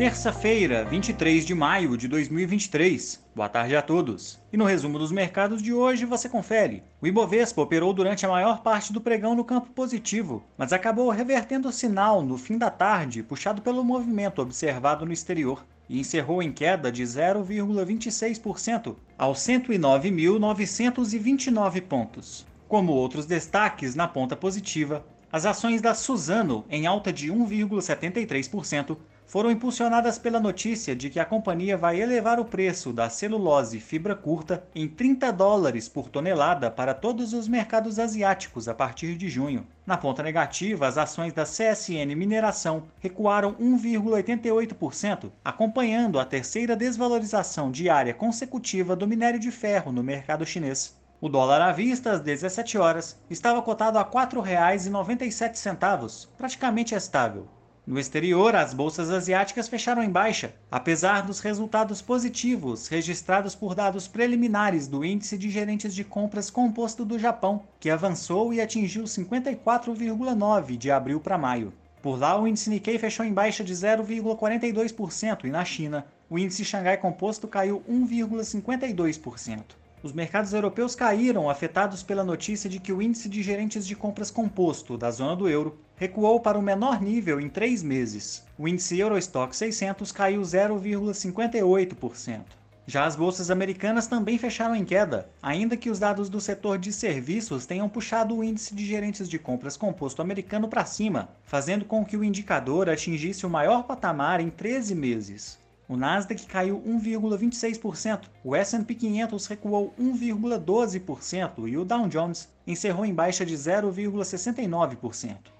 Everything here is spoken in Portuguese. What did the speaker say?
Terça-feira, 23 de maio de 2023. Boa tarde a todos. E no resumo dos mercados de hoje você confere. O Ibovespa operou durante a maior parte do pregão no campo positivo, mas acabou revertendo o sinal no fim da tarde, puxado pelo movimento observado no exterior, e encerrou em queda de 0,26% aos 109.929 pontos. Como outros destaques na ponta positiva, as ações da Suzano, em alta de 1,73%, foram impulsionadas pela notícia de que a companhia vai elevar o preço da celulose fibra curta em 30 dólares por tonelada para todos os mercados asiáticos a partir de junho. Na ponta negativa, as ações da CSN Mineração recuaram 1,88%, acompanhando a terceira desvalorização diária consecutiva do minério de ferro no mercado chinês. O dólar à vista, às 17 horas, estava cotado a R$ 4,97, praticamente estável. No exterior, as bolsas asiáticas fecharam em baixa, apesar dos resultados positivos registrados por dados preliminares do Índice de Gerentes de Compras Composto do Japão, que avançou e atingiu 54,9 de abril para maio. Por lá, o índice Nikkei fechou em baixa de 0,42% e na China, o índice Xangai Composto caiu 1,52%. Os mercados europeus caíram, afetados pela notícia de que o índice de gerentes de compras composto da zona do euro recuou para o menor nível em três meses. O índice Eurostock 600 caiu 0,58%. Já as bolsas americanas também fecharam em queda, ainda que os dados do setor de serviços tenham puxado o índice de gerentes de compras composto americano para cima, fazendo com que o indicador atingisse o maior patamar em 13 meses. O Nasdaq caiu 1,26%, o S&P 500 recuou 1,12% e o Dow Jones encerrou em baixa de 0,69%.